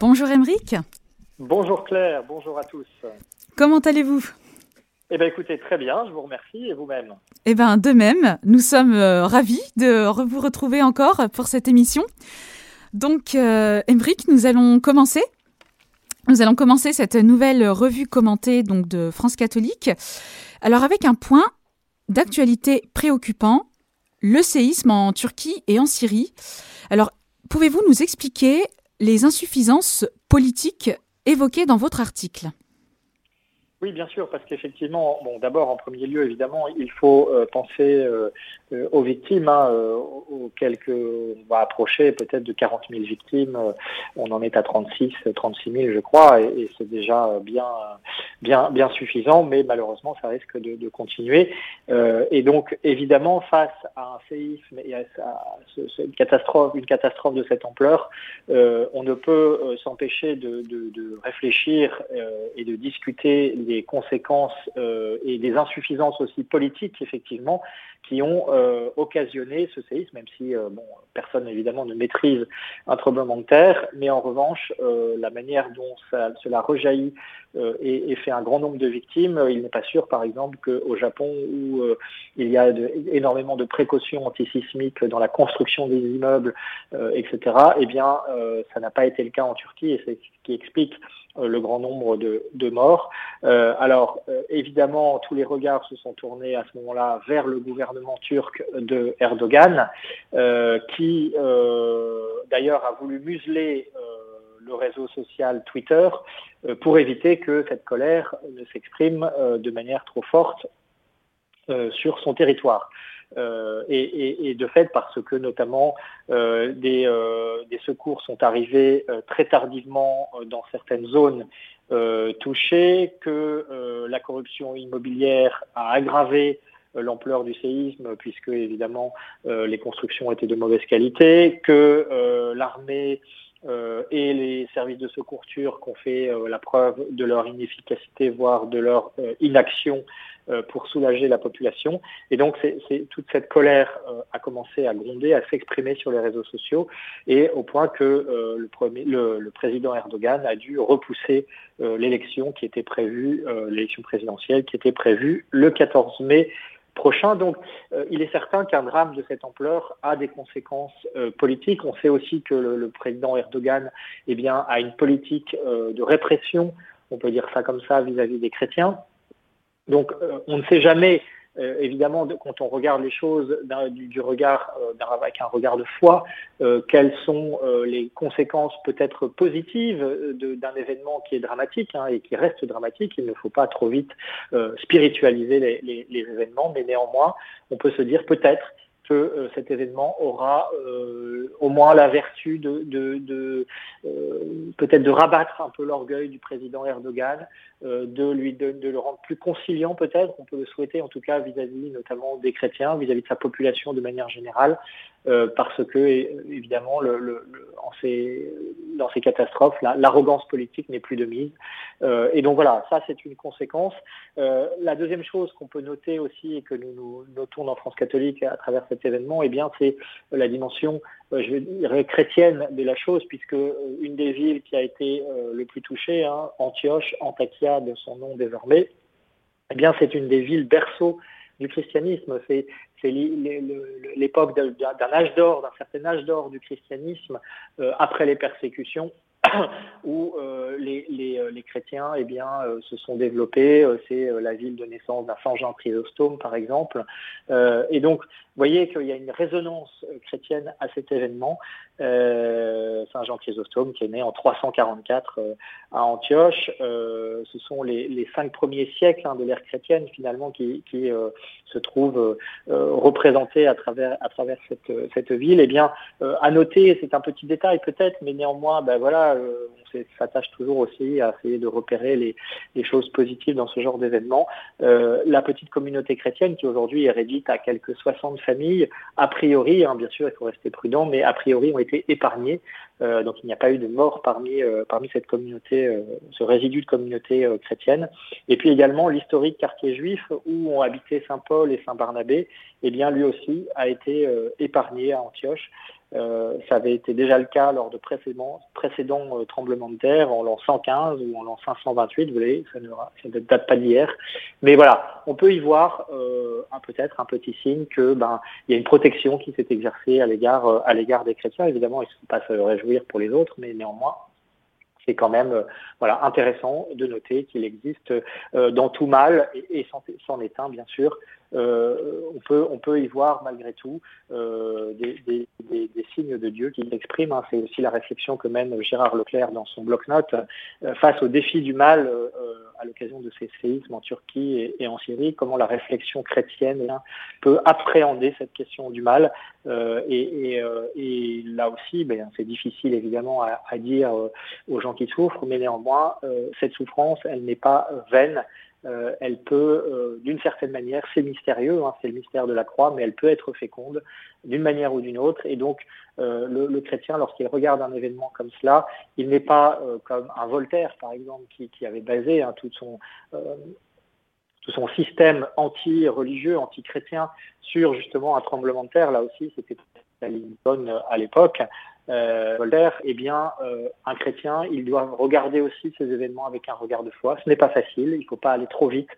Bonjour Émeric. Bonjour Claire, bonjour à tous. Comment allez-vous? Eh bien écoutez, très bien, je vous remercie et vous-même? Eh bien de même, nous sommes euh, ravis de vous retrouver encore pour cette émission. Donc euh, nous allons commencer. Nous allons commencer cette nouvelle revue commentée donc de France catholique. Alors avec un point d'actualité préoccupant, le séisme en Turquie et en Syrie. Alors pouvez-vous nous expliquer les insuffisances politiques évoquées dans votre article oui, bien sûr, parce qu'effectivement, bon, d'abord, en premier lieu, évidemment, il faut euh, penser euh, euh, aux victimes, hein, auxquelles on va approcher peut-être de 40 000 victimes. on en est à 36, 36 000, je crois, et, c'est déjà bien, bien, bien suffisant, mais malheureusement, ça risque de, continuer. et donc, évidemment, face à un séisme et à, une catastrophe, une catastrophe de cette ampleur, on ne peut s'empêcher de, réfléchir et de discuter des conséquences euh, et des insuffisances aussi politiques, effectivement, qui ont euh, occasionné ce séisme, même si euh, bon, personne évidemment ne maîtrise un tremblement de terre, mais en revanche, la manière dont cela rejaillit et, fait un grand nombre de victimes, il n'est pas sûr, par exemple, qu'au Japon, où il y a énormément de précautions antisismiques dans la construction des immeubles, etc., eh bien, ça n'a pas été le cas en Turquie, et c'est ce qui explique euh, le grand nombre de, morts. Euh, alors, euh, évidemment, tous les regards se sont tournés à ce moment-là vers le gouvernement turc de Erdogan, qui d'ailleurs a voulu museler le réseau social Twitter pour éviter que cette colère ne s'exprime de manière trop forte sur son territoire. Euh, et, de fait parce que notamment euh, euh, des, secours sont arrivés très tardivement dans certaines zones touchées, que la corruption immobilière a aggravé l'ampleur du séisme, puisque évidemment les constructions étaient de mauvaise qualité, que l'armée et les services de secours turcs ont fait la preuve de leur inefficacité, voire de leur inaction euh, pour soulager la population. Et donc, toute cette colère euh, a commencé à gronder, à s'exprimer sur les réseaux sociaux, et au point que euh, le, le, président Erdogan a dû repousser l'élection qui était prévue, l'élection présidentielle qui était prévue le 14 mai prochain. Donc, il est certain qu'un drame de cette ampleur a des conséquences politiques. On sait aussi que le, président Erdogan eh bien, a une politique de répression, on peut dire ça comme ça, vis à -vis des chrétiens. Donc euh, on ne sait jamais, euh, évidemment, quand on regarde les choses du, regard, euh, avec un regard de foi, quelles sont les conséquences peut-être positives d'un événement qui est dramatique hein, et qui reste dramatique. Il ne faut pas trop vite spiritualiser les événements, mais néanmoins, on peut se dire peut-être que euh, cet événement aura euh, au moins la vertu de, euh, peut-être de rabattre un peu l'orgueil du président Erdogan, de lui de, le rendre plus conciliant peut-être, on peut le souhaiter en tout cas vis-à-vis notamment des chrétiens, vis-à-vis de sa population de manière générale, parce que évidemment dans ces catastrophes, l'arrogance politique n'est plus de mise. et donc voilà, ça c'est une conséquence. la deuxième chose qu'on peut noter aussi et que nous, nous notons dans France catholique à travers cette événement, eh c'est la dimension, euh, chrétienne de la chose, puisque euh, une des villes qui a été euh, le plus touchée, hein, Antioche, Antakya de son nom désormais, eh c'est une des villes berceaux du christianisme. L'époque d'un âge d'or, d'un certain âge d'or du christianisme après les persécutions où euh, euh, les, chrétiens eh bien, euh, se sont développés. c'est la ville de naissance d'un Saint Jean Chrysostome, par exemple. et donc, vous voyez qu'il y a une résonance chrétienne à cet événement. Saint Jean Chrysostome, qui est né en 344 à Antioche. ce sont les, cinq premiers siècles hein, de l'ère chrétienne, finalement, qui, qui se trouvent représentés à travers, à cette, ville. Eh bien, à noter, c'est un petit détail peut-être, mais néanmoins, ben voilà, euh, on s'attache toujours aussi à essayer de repérer les, choses positives dans ce genre d'événement. Euh, la petite communauté chrétienne qui aujourd'hui est réduite à quelques 60 familles, a priori, hein, bien sûr il faut rester prudent, mais a priori ont été épargnées. Euh, donc il n'y a pas eu de mort parmi, parmi cette communauté, ce résidu de communauté chrétienne. Et puis également l'historique quartier juif où ont habité Saint Paul et Saint Barnabé, eh bien lui aussi a été épargné à Antioche. Euh, ça avait été déjà le cas lors de précédents, euh, tremblements de terre, en l'an 115 ou en l'an 528, vous voyez, ça ne, date pas d'hier. Mais voilà, on peut y voir euh, peut-être un petit signe que ben il y a une protection qui s'est exercée à l'égard des chrétiens. Évidemment, il ne faut pas se réjouir pour les autres, mais néanmoins, c'est quand même intéressant de noter qu'il existe dans tout mal et, et s'en est un bien sûr on, peut, on peut y voir malgré tout euh, des, des, des, signes de Dieu qui l'expriment. Hein. C'est aussi la réflexion que mène Gérard Leclerc dans son bloc-notes euh, face au défi du mal à l'occasion de ces séismes en Turquie et, en Syrie, comment la réflexion chrétienne hein, peut appréhender cette question du mal. Et, et, et, là aussi, ben, c'est difficile évidemment à, à dire aux gens qui souffrent, mais néanmoins, cette souffrance, elle n'est pas vaine. Euh, elle peut, euh, d'une certaine manière, c'est mystérieux, hein, c'est le mystère de la croix, mais elle peut être féconde d'une manière ou d'une autre. Et donc, euh, le, chrétien, lorsqu'il regarde un événement comme cela, il n'est pas comme un Voltaire, par exemple, qui, avait basé hein, tout son tout son système anti-religieux, anti-chrétien sur justement un tremblement de terre. Là aussi, c'était la Lincoln à l'époque euh, Voltaire, eh bien, euh, un chrétien, il doit regarder aussi ces événements avec un regard de foi. Ce n'est pas facile, il ne faut pas aller trop vite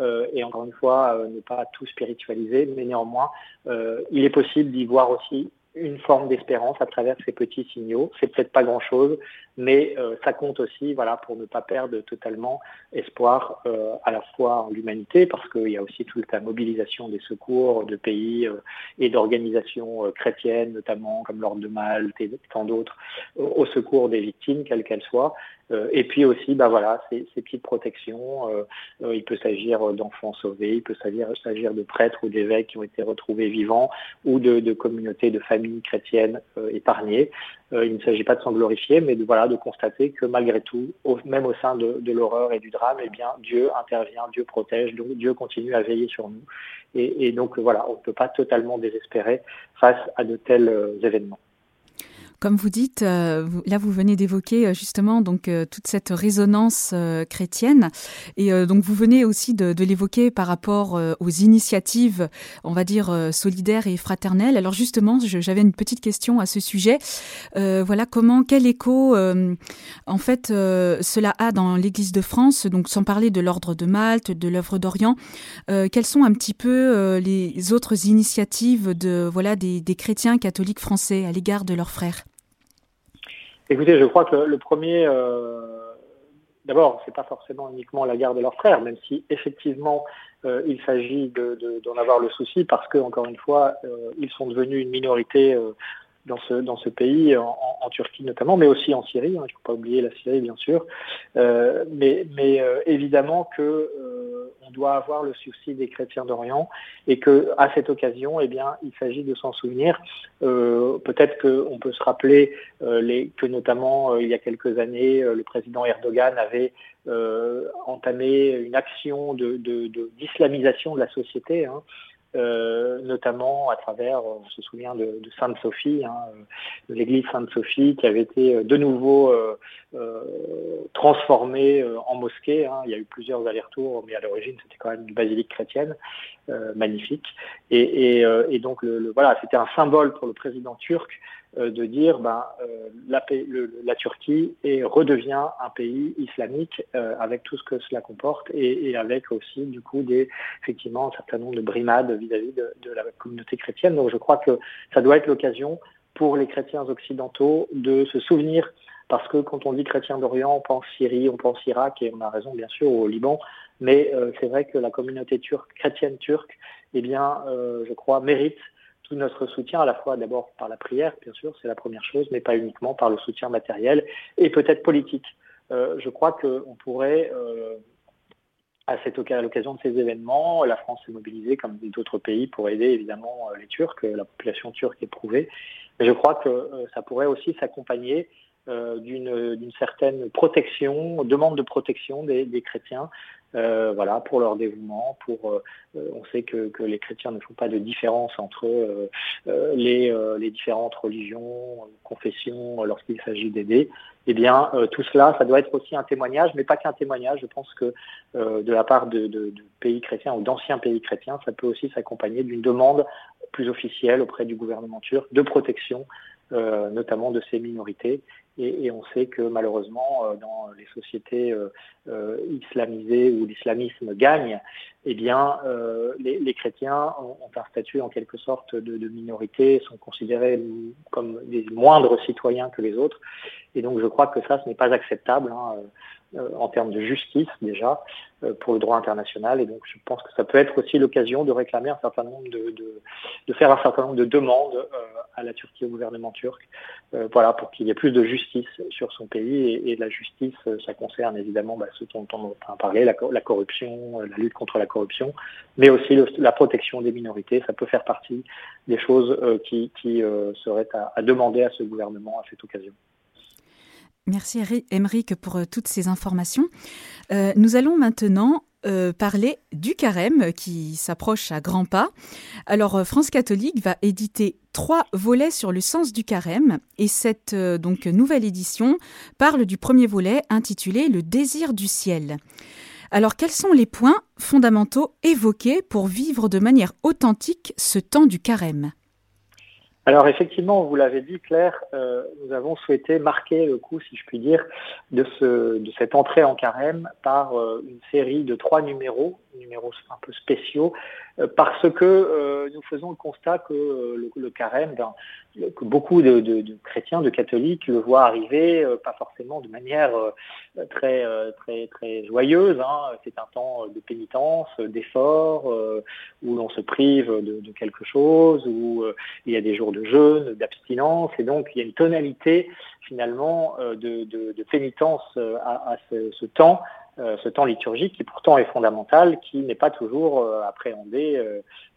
euh, et encore une fois, ne pas tout spiritualiser, mais néanmoins, il est possible d'y voir aussi une forme d'espérance à travers ces petits signaux. C'est peut-être pas grand-chose, mais euh, ça compte aussi, voilà, pour ne pas perdre totalement espoir euh, à la fois en l'humanité, parce qu'il y a aussi toute la mobilisation des secours de pays euh, et d'organisations chrétiennes, notamment comme l'Ordre de Malte et tant d'autres, au secours des victimes, quelles qu'elles soient. Euh, et puis aussi, bah voilà, ces, ces petites protections. Euh, euh, il peut s'agir d'enfants sauvés, il peut s'agir de prêtres ou d'évêques qui ont été retrouvés vivants, ou de, de communautés, de familles chrétiennes épargnées. Il ne s'agit pas de s'en glorifier, mais de voilà, de constater que malgré tout, même au sein de, l'horreur et du drame, eh bien, Dieu intervient, Dieu protège, donc Dieu continue à veiller sur nous. Et, et donc voilà, on ne peut pas totalement désespérer face à de tels événements. Comme vous dites, euh, là vous venez d'évoquer euh, justement donc euh, toute cette résonance chrétienne et donc vous venez aussi de, l'évoquer par rapport aux initiatives, on va dire solidaires et fraternelles. Alors justement, j'avais une petite question à ce sujet. voilà comment quel écho en fait cela a dans l'Église de France, donc sans parler de l'ordre de Malte, de l'œuvre d'Orient. quelles sont un petit peu les autres initiatives de voilà des chrétiens catholiques français à l'égard de leurs frères? Écoutez, je crois que le premier, euh, d'abord, c'est pas forcément uniquement la garde de leurs frères, même si effectivement euh, il s'agit d'en de, d'en avoir le souci parce que, encore une fois, euh, ils sont devenus une minorité euh, dans ce, dans ce pays, en, en, Turquie notamment, mais aussi en Syrie. Hein, il ne faut pas oublier la Syrie, bien sûr. Euh, mais mais euh, évidemment que euh, on doit avoir le souci des chrétiens d'Orient et que à cette occasion, eh bien, il s'agit de s'en souvenir. Euh, peut-être qu'on peut se rappeler euh, les, que notamment il y a quelques années, le président Erdogan avait entamé une action de, d'islamisation de, de, la société. Hein, euh, notamment à travers, on se souvient de, de Sainte-Sophie, hein, de l'église Sainte-Sophie qui avait été euh, de nouveau euh, euh, transformée euh, en mosquée. Hein. Il y a eu plusieurs allers-retours, mais à l'origine c'était quand même une basilique chrétienne euh, magnifique. Et, et donc le, voilà, c'était un symbole pour le président turc euh, de dire ben, euh, la, Turquie est, redevient un pays islamique euh, avec tout ce que cela comporte et, avec aussi du coup effectivement un certain nombre de brimades vis-à-vis de, de, la communauté chrétienne. Donc je crois que ça doit être l'occasion pour les chrétiens occidentaux de se souvenir parce que quand on dit chrétien d'Orient, on pense Syrie, on pense Irak et on a raison bien sûr au Liban, mais euh, c'est vrai que la communauté turque, chrétienne turque, eh bien, euh, je crois, mérite tout notre soutien, à la fois d'abord par la prière, bien sûr, c'est la première chose, mais pas uniquement par le soutien matériel et peut-être politique. Euh, je crois qu'on pourrait, à, cette l'occasion de ces événements, la France s'est mobilisée comme d'autres pays pour aider évidemment les Turcs, la population turque éprouvée. Mais je crois que ça pourrait aussi s'accompagner d'une certaine protection, demande de protection des chrétiens euh, voilà, pour leur dévouement. Pour, euh, on sait que, les chrétiens ne font pas de différence entre euh, euh les, euh, différentes religions, confessions, lorsqu'il s'agit d'aider. Eh bien, tout cela, ça doit être aussi un témoignage, mais pas qu'un témoignage. Je pense que de la part de pays chrétiens ou d'anciens pays chrétiens, ça peut aussi s'accompagner d'une demande plus officielle auprès du gouvernement turc de protection notamment de ces minorités. Et, on sait que malheureusement, dans les sociétés islamisées où l'islamisme gagne, eh bien, les, chrétiens ont, un statut en quelque sorte de, de, minorité, sont considérés comme des moindres citoyens que les autres. Et donc, je crois que ça, ce n'est pas acceptable. Hein. Euh, en termes de justice déjà euh, pour le droit international. Et donc je pense que ça peut être aussi l'occasion de réclamer un certain nombre de, de, de, faire un certain nombre de demandes euh, à la Turquie, au gouvernement turc, voilà, pour qu'il y ait plus de justice sur son pays. Et, et la justice, ça concerne évidemment bah, ce dont on a parlé, la, la, corruption, la lutte contre la corruption, mais aussi la protection des minorités. Ça peut faire partie des choses qui, qui seraient à, à demander à ce gouvernement à cette occasion. Merci Émeric pour euh, toutes ces informations. Euh, nous allons maintenant euh, parler du carême qui s'approche à grands pas. Alors France catholique va éditer trois volets sur le sens du carême et cette donc nouvelle édition parle du premier volet intitulé Le désir du ciel. Alors quels sont les points fondamentaux évoqués pour vivre de manière authentique ce temps du carême? Alors effectivement, vous l'avez dit Claire, euh, nous avons souhaité marquer le coup, si je puis dire, de, ce, de cette entrée en carême par euh, une série de trois numéros, numéros un peu spéciaux, euh, parce que nous faisons le constat que le, carême, ben, que beaucoup de, chrétiens, de catholiques le voient arriver, pas forcément de manière très très très joyeuse. Hein. C'est un temps de pénitence, d'effort, où l'on se prive de, de, quelque chose, où il y a des jours de jeûne, d'abstinence, et donc il y a une tonalité finalement euh, de, pénitence euh, à, ce, temps, euh, ce temps liturgique qui pourtant est fondamental, qui n'est pas toujours appréhendé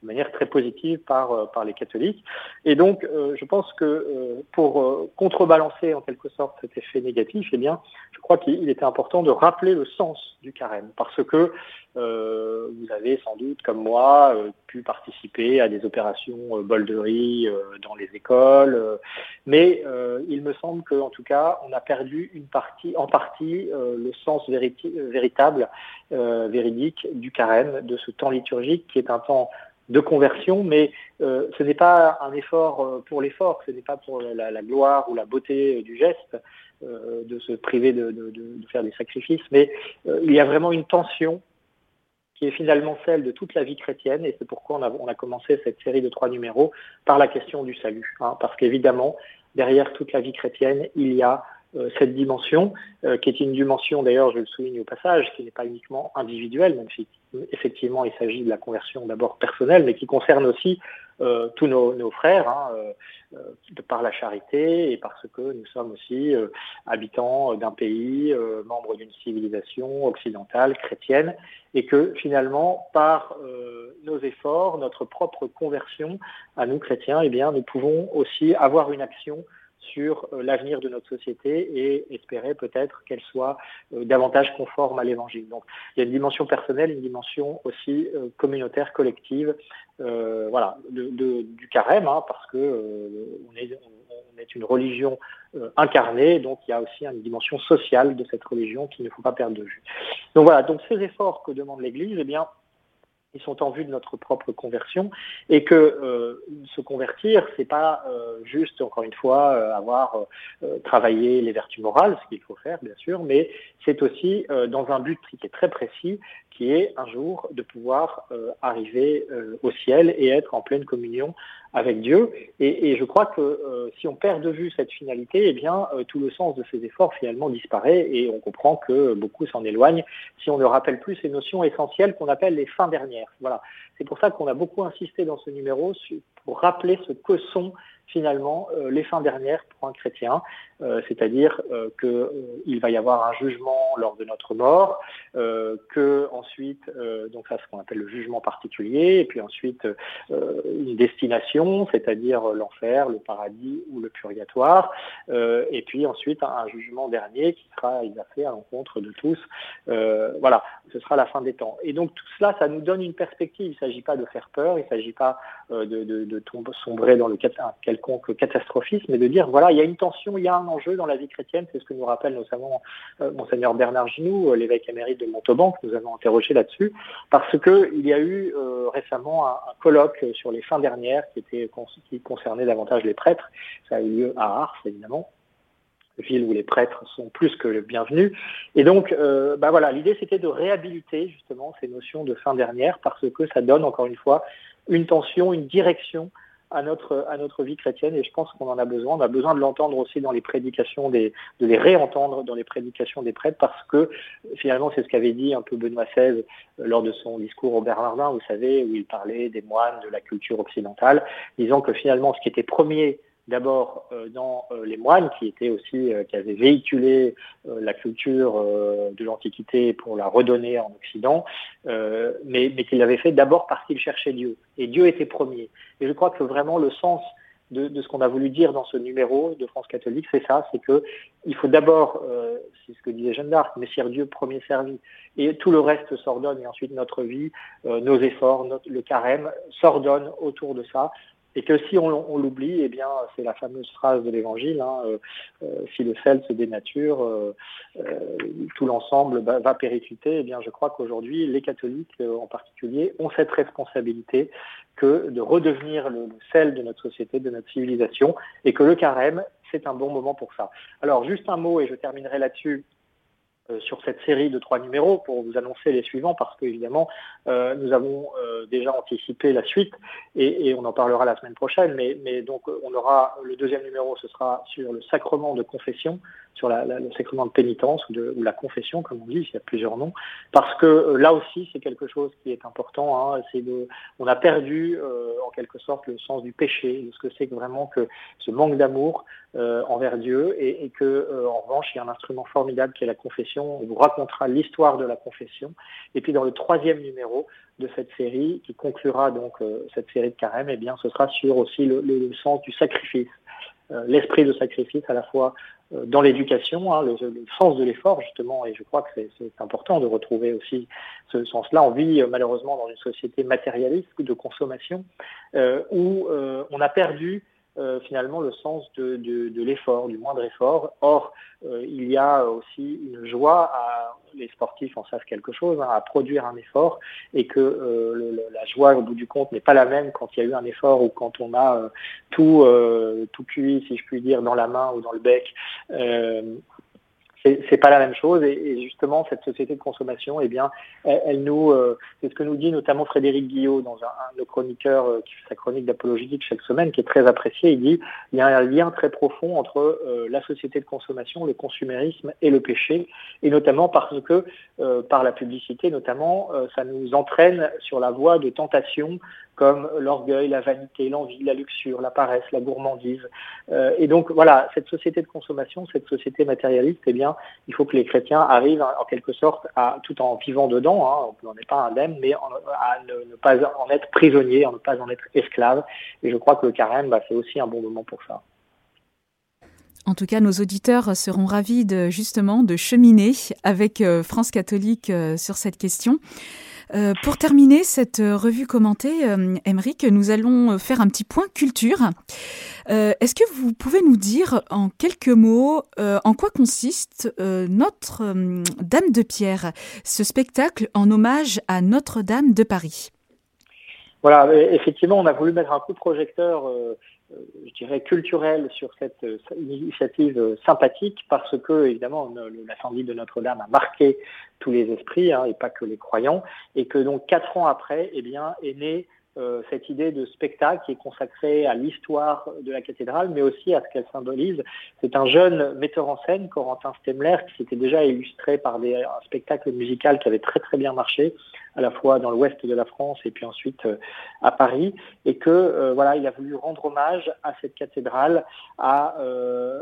de manière très positive par, par les catholiques. Et donc je pense que pour contrebalancer en quelque sorte cet effet négatif, eh bien, je crois qu'il était important de rappeler le sens du carême, parce que euh, vous avez sans doute, comme moi, euh, pu participer à des opérations euh, bolderie dans les écoles, mais il me semble qu'en tout cas, on a perdu une partie, en partie le sens véritable, véridique du carême, de ce temps liturgique qui est un temps de conversion, mais ce n'est pas un effort pour l'effort, ce n'est pas pour la, gloire ou la beauté du geste de se priver de, faire des sacrifices, mais il y a vraiment une tension qui est finalement celle de toute la vie chrétienne, et c'est pourquoi on a, commencé cette série de trois numéros par la question du salut. Hein, parce qu'évidemment, derrière toute la vie chrétienne, il y a euh, cette dimension, euh, qui est une dimension, d'ailleurs, je le souligne au passage, qui n'est pas uniquement individuelle, même si effectivement il s'agit de la conversion d'abord personnelle, mais qui concerne aussi euh, tous nos, frères, hein, de par la charité et parce que nous sommes aussi habitants d'un pays, membres d'une civilisation occidentale, chrétienne, et que finalement, par nos efforts, notre propre conversion à nous chrétiens, eh bien, nous pouvons aussi avoir une action sur euh, l'avenir de notre société et espérer peut-être qu'elle soit euh, davantage conforme à l'évangile. Donc il y a une dimension personnelle, une dimension aussi euh, communautaire, collective, voilà, du carême, hein, parce que on est, une religion incarnée, donc il y a aussi une dimension sociale de cette religion qu'il ne faut pas perdre de vue. Donc voilà, donc ces efforts que demande l'Église, eh bien, ils sont en vue de notre propre conversion et que euh, se convertir, c'est pas euh, juste encore une fois euh, avoir travaillé les vertus morales, ce qu'il faut faire bien sûr, mais c'est aussi dans un but qui est très précis, qui est un jour de pouvoir arriver au ciel et être en pleine communion avec Dieu. Et, je crois que euh, si on perd de vue cette finalité, eh bien, euh, tout le sens de ces efforts finalement disparaît et on comprend que beaucoup s'en éloignent si on ne rappelle plus ces notions essentielles qu'on appelle les fins dernières. Voilà. C'est pour ça qu'on a beaucoup insisté dans ce numéro pour rappeler ce que sont finalement euh, les fins dernières pour un chrétien, euh, c'est-à-dire euh, qu'il va y avoir un jugement lors de notre mort, que ensuite, donc ça ce qu'on appelle le jugement particulier, et puis ensuite une destination, c'est-à-dire l'enfer, le paradis ou le purgatoire, et puis ensuite un, jugement dernier qui sera exercé à l'encontre de tous. voilà, ce sera la fin des temps. Et donc tout cela, ça nous donne une perspective. Il ne s'agit pas de faire peur, il ne s'agit pas de, sombrer dans le quelconque catastrophisme, mais de dire voilà, il y a une tension, il y a un enjeu dans la vie chrétienne. C'est ce que nous rappelle notamment euh, monseigneur Bernard Ginoux, euh, l'évêque émérite de Montauban, que nous avons interrogé là-dessus, parce que il y a eu récemment un, colloque sur les fins dernières qui était qui concernait davantage les prêtres. Ça a eu lieu à Ars, évidemment ville où les prêtres sont plus que bienvenus. Et donc, euh, bah voilà, l'idée c'était de réhabiliter justement ces notions de fin dernière parce que ça donne encore une fois une tension, une direction à notre à notre vie chrétienne et je pense qu'on en a besoin. On a besoin de l'entendre aussi dans les prédications des de les réentendre dans les prédications des prêtres parce que finalement c'est ce qu'avait dit un peu Benoît XVI euh, lors de son discours au Bernardin, vous savez, où il parlait des moines, de la culture occidentale, disant que finalement ce qui était premier d'abord euh, dans euh, les moines qui étaient aussi euh, qui avaient véhiculé la culture de l'Antiquité pour la redonner en Occident, mais, mais qu'ils l'avaient fait d'abord parce qu'ils cherchaient Dieu. Et Dieu était premier. Et je crois que vraiment le sens de, de, ce qu'on a voulu dire dans ce numéro de France catholique, c'est ça, c'est que il faut d'abord, c'est ce que disait Jeanne d'Arc, Messire Dieu premier servi, et tout le reste s'ordonne, et ensuite notre vie, nos efforts, notre, le carême s'ordonne autour de ça, et que si on, l'oublie, eh bien, c'est la fameuse phrase de l'Évangile hein, euh, euh, si le sel se dénature, euh, tout l'ensemble va péricliter. Eh bien, je crois qu'aujourd'hui, les catholiques en particulier ont cette responsabilité que de redevenir le, sel de notre société, de notre civilisation, et que le carême, c'est un bon moment pour ça. Alors, juste un mot, et je terminerai là-dessus, euh, sur cette série de trois numéros pour vous annoncer les suivants parce qu'évidemment euh, nous avons euh, déjà anticipé la suite et, on en parlera la semaine prochaine. Mais, donc on aura le deuxième numéro ce sera sur le sacrement de confession sur le sacrement de pénitence ou, de, la confession comme on dit il y a plusieurs noms. Parce que là aussi c'est quelque chose qui est important hein, on a perdu en quelque sorte le sens du péché de ce que c'est vraiment que ce manque d'amour envers Dieu et, et que en revanche il y a un instrument formidable qui est la confession. On vous racontera l'histoire de la confession. Et puis dans le troisième numéro de cette série, qui conclura donc euh, cette série de carême, eh bien, ce sera sur aussi le, sens du sacrifice, euh, l'esprit de sacrifice à la fois euh, dans l'éducation, hein, le, sens de l'effort justement, et je crois que c'est important de retrouver aussi ce sens-là. On vit malheureusement dans une société matérialiste de consommation où on a perdu euh, finalement le sens de, de, de l'effort, du moindre effort. Or, euh, il y a aussi une joie à les sportifs en savent quelque chose, hein, à produire un effort et que euh, le, la joie au bout du compte n'est pas la même quand il y a eu un effort ou quand on a tout tout cuit, si je puis dire, dans la main ou dans le bec c'est pas la même chose et, justement cette société de consommation eh bien elle, nous euh, c'est ce que nous dit notamment Frédéric Guillot dans un, un de nos chroniqueurs euh, qui fait sa chronique d'apologétique chaque semaine qui est très apprécié. Il dit il y a un lien très profond entre euh, la société de consommation le consumérisme et le péché. Et notamment parce que par la publicité notamment ça nous entraîne sur la voie de tentation comme l'orgueil, la vanité, l'envie, la luxure, la paresse, la gourmandise. Euh, et donc voilà, cette société de consommation, cette société matérialiste, eh bien, il faut que les chrétiens arrivent en quelque sorte tout en vivant dedans, hein, on n'en est pas indemne, mais à ne, pas en être prisonnier, à ne pas en être esclave. Et je crois que le carême, bah, c'est aussi un bon moment pour ça. En tout cas, nos auditeurs seront ravis de, justement de cheminer avec euh, France catholique euh, sur cette question. Euh, pour terminer cette euh, revue commentée, euh, nous allons faire un petit point culture. Est-ce que vous pouvez nous dire en quelques mots en quoi consiste Notre Dame de Pierre, ce spectacle en hommage à Notre-Dame de Paris? Voilà, effectivement, on a voulu mettre un coup de projecteur je dirais, culturel sur cette initiative sympathique parce que, évidemment, l'incendie de Notre-Dame a marqué tous les esprits hein, et pas que les croyants, et que donc quatre ans après, eh bien, est euh, cette idée de spectacle qui est consacrée à l'histoire de la cathédrale, mais aussi à ce qu'elle symbolise. C'est un jeune metteur en scène, Corentin Stemler, qui s'était déjà illustré par des, un spectacle musical qui avait très très bien marché, à la fois dans l'ouest de la France et puis ensuite euh, à Paris, et que euh, voilà, il a voulu rendre hommage à cette cathédrale, à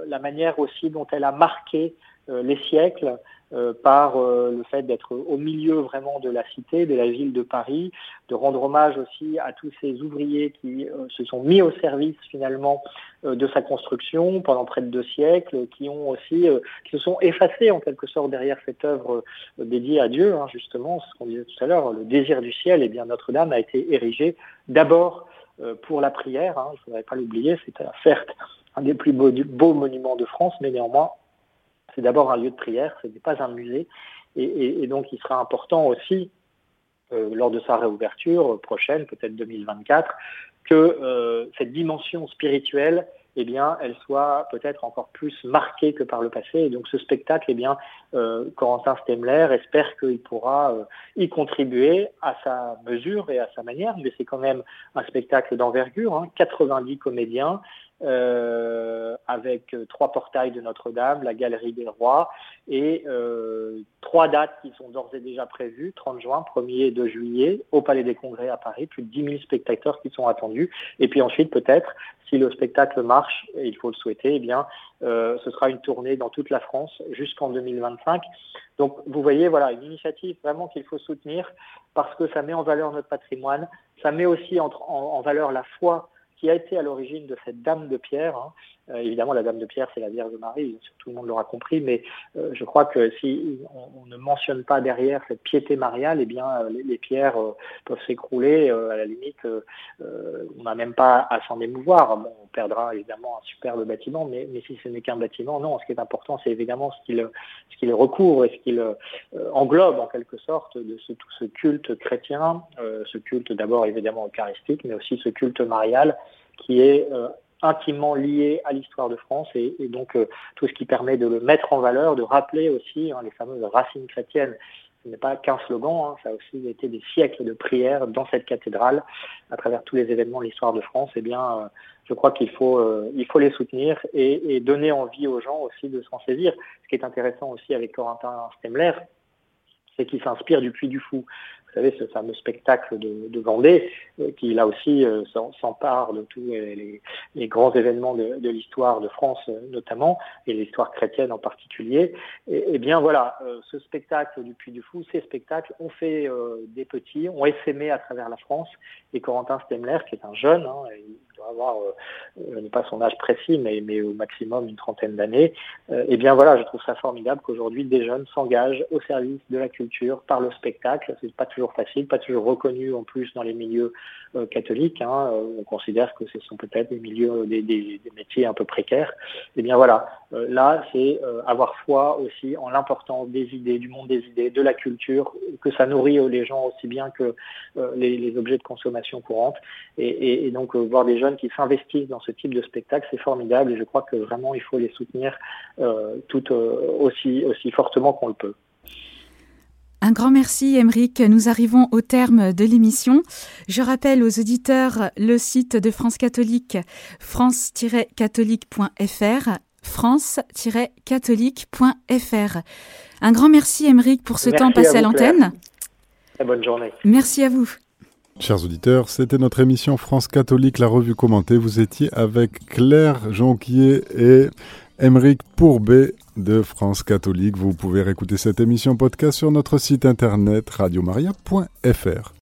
la manière aussi dont elle a marqué les siècles, euh, par euh, le fait d'être au milieu vraiment de la cité, de la ville de Paris, de rendre hommage aussi à tous ces ouvriers qui euh, se sont mis au service finalement de sa construction pendant près de deux siècles, qui ont aussi, qui se sont effacés en quelque sorte derrière cette œuvre dédiée à Dieu, hein, justement, ce qu'on disait tout à l'heure, le désir du ciel, et eh bien Notre-Dame a été érigée d'abord pour la prière. Hein, il ne faudrait pas l'oublier, c'est certes un des plus beaux, monuments de France, mais néanmoins, c'est d'abord un lieu de prière, ce n'est pas un musée. Et, donc, il sera important aussi, lors de sa réouverture prochaine, peut-être 2024, que cette dimension spirituelle eh bien, elle soit peut-être encore plus marquée que par le passé. Et donc, ce spectacle, eh bien, euh, Corentin Stemler espère qu'il pourra euh, y contribuer à sa mesure et à sa manière. Mais c'est quand même un spectacle d'envergure, hein, 90 comédiens, euh, avec euh, trois portails de Notre-Dame, la Galerie des Rois, et euh, trois dates qui sont d'ores et déjà prévues, 30 juin, 1er et 2 juillet, au Palais des Congrès à Paris, plus de 10 000 spectateurs qui sont attendus. Et puis ensuite, peut-être, si le spectacle marche, et il faut le souhaiter, eh bien, euh, ce sera une tournée dans toute la France jusqu'en 2025. Donc, vous voyez, voilà, une initiative vraiment qu'il faut soutenir parce que ça met en valeur notre patrimoine, ça met aussi en, en valeur la foi qui a été à l'origine de cette Dame de Pierre. Hein. Euh, évidemment, la Dame de Pierre, c'est la Vierge Marie, tout le monde l'aura compris, mais euh, je crois que si on, ne mentionne pas derrière cette piété mariale, eh bien, euh, les, pierres peuvent s'écrouler. à la limite, on n'a même pas à s'en émouvoir. on perdra évidemment un superbe bâtiment, mais, mais si ce n'est qu'un bâtiment, non. Ce qui est important, c'est évidemment ce qu'il recouvre et ce qu'il englobe en quelque sorte de tout ce culte chrétien, ce culte d'abord évidemment eucharistique, mais aussi ce culte marial qui est intimement lié à l'histoire de France et, donc euh, tout ce qui permet de le mettre en valeur, de rappeler aussi hein, les fameuses racines chrétiennes. Ce n'est pas qu'un slogan, hein, ça a aussi été des siècles de prières dans cette cathédrale à travers tous les événements de l'histoire de France. Eh bien, euh, je crois qu'il faut, il faut les soutenir et, et, donner envie aux gens aussi de s'en saisir. Ce qui est intéressant aussi avec Corentin Stemler, c'est qu'il s'inspire du Puy du Fou vous savez, ce fameux spectacle de, Vendée, euh, qui là aussi euh, s'empare de tous les, grands événements de, l'histoire de France euh, notamment, et l'histoire chrétienne en particulier. Et, bien voilà, ce spectacle du Puy du Fou, ces spectacles ont fait des petits, ont essaimé à travers la France, et Corentin Stemler, qui est un jeune, hein, avoir, euh, je n'ai pas son âge précis, mais, mais au maximum une trentaine d'années. Euh, et bien voilà, je trouve ça formidable qu'aujourd'hui des jeunes s'engagent au service de la culture par le spectacle. C'est pas toujours facile, pas toujours reconnu en plus dans les milieux euh, catholiques. Hein. On considère que ce sont peut-être des milieux, des, métiers un peu précaires. Et bien voilà, là c'est avoir foi aussi en l'importance des idées, du monde des idées, de la culture, que ça nourrit les gens aussi bien que les, objets de consommation courante. Et, et donc voir des jeunes qui s'investissent dans ce type de spectacle, c'est formidable et je crois que vraiment il faut les soutenir euh, tout euh, aussi, aussi fortement qu'on le peut. Un grand merci, Émeric. Nous arrivons au terme de l'émission. Je rappelle aux auditeurs le site de France Catholique, france-catholique.fr, france-catholique.fr. Un grand merci, Émeric, pour ce temps passé à, l'antenne. Bonne journée. Merci à vous. Chers auditeurs, c'était notre émission France catholique, la revue commentée. Vous étiez avec Claire Jonquier et Émeric Pourbet de France catholique. Vous pouvez réécouter cette émission podcast sur notre site internet radiomaria.fr.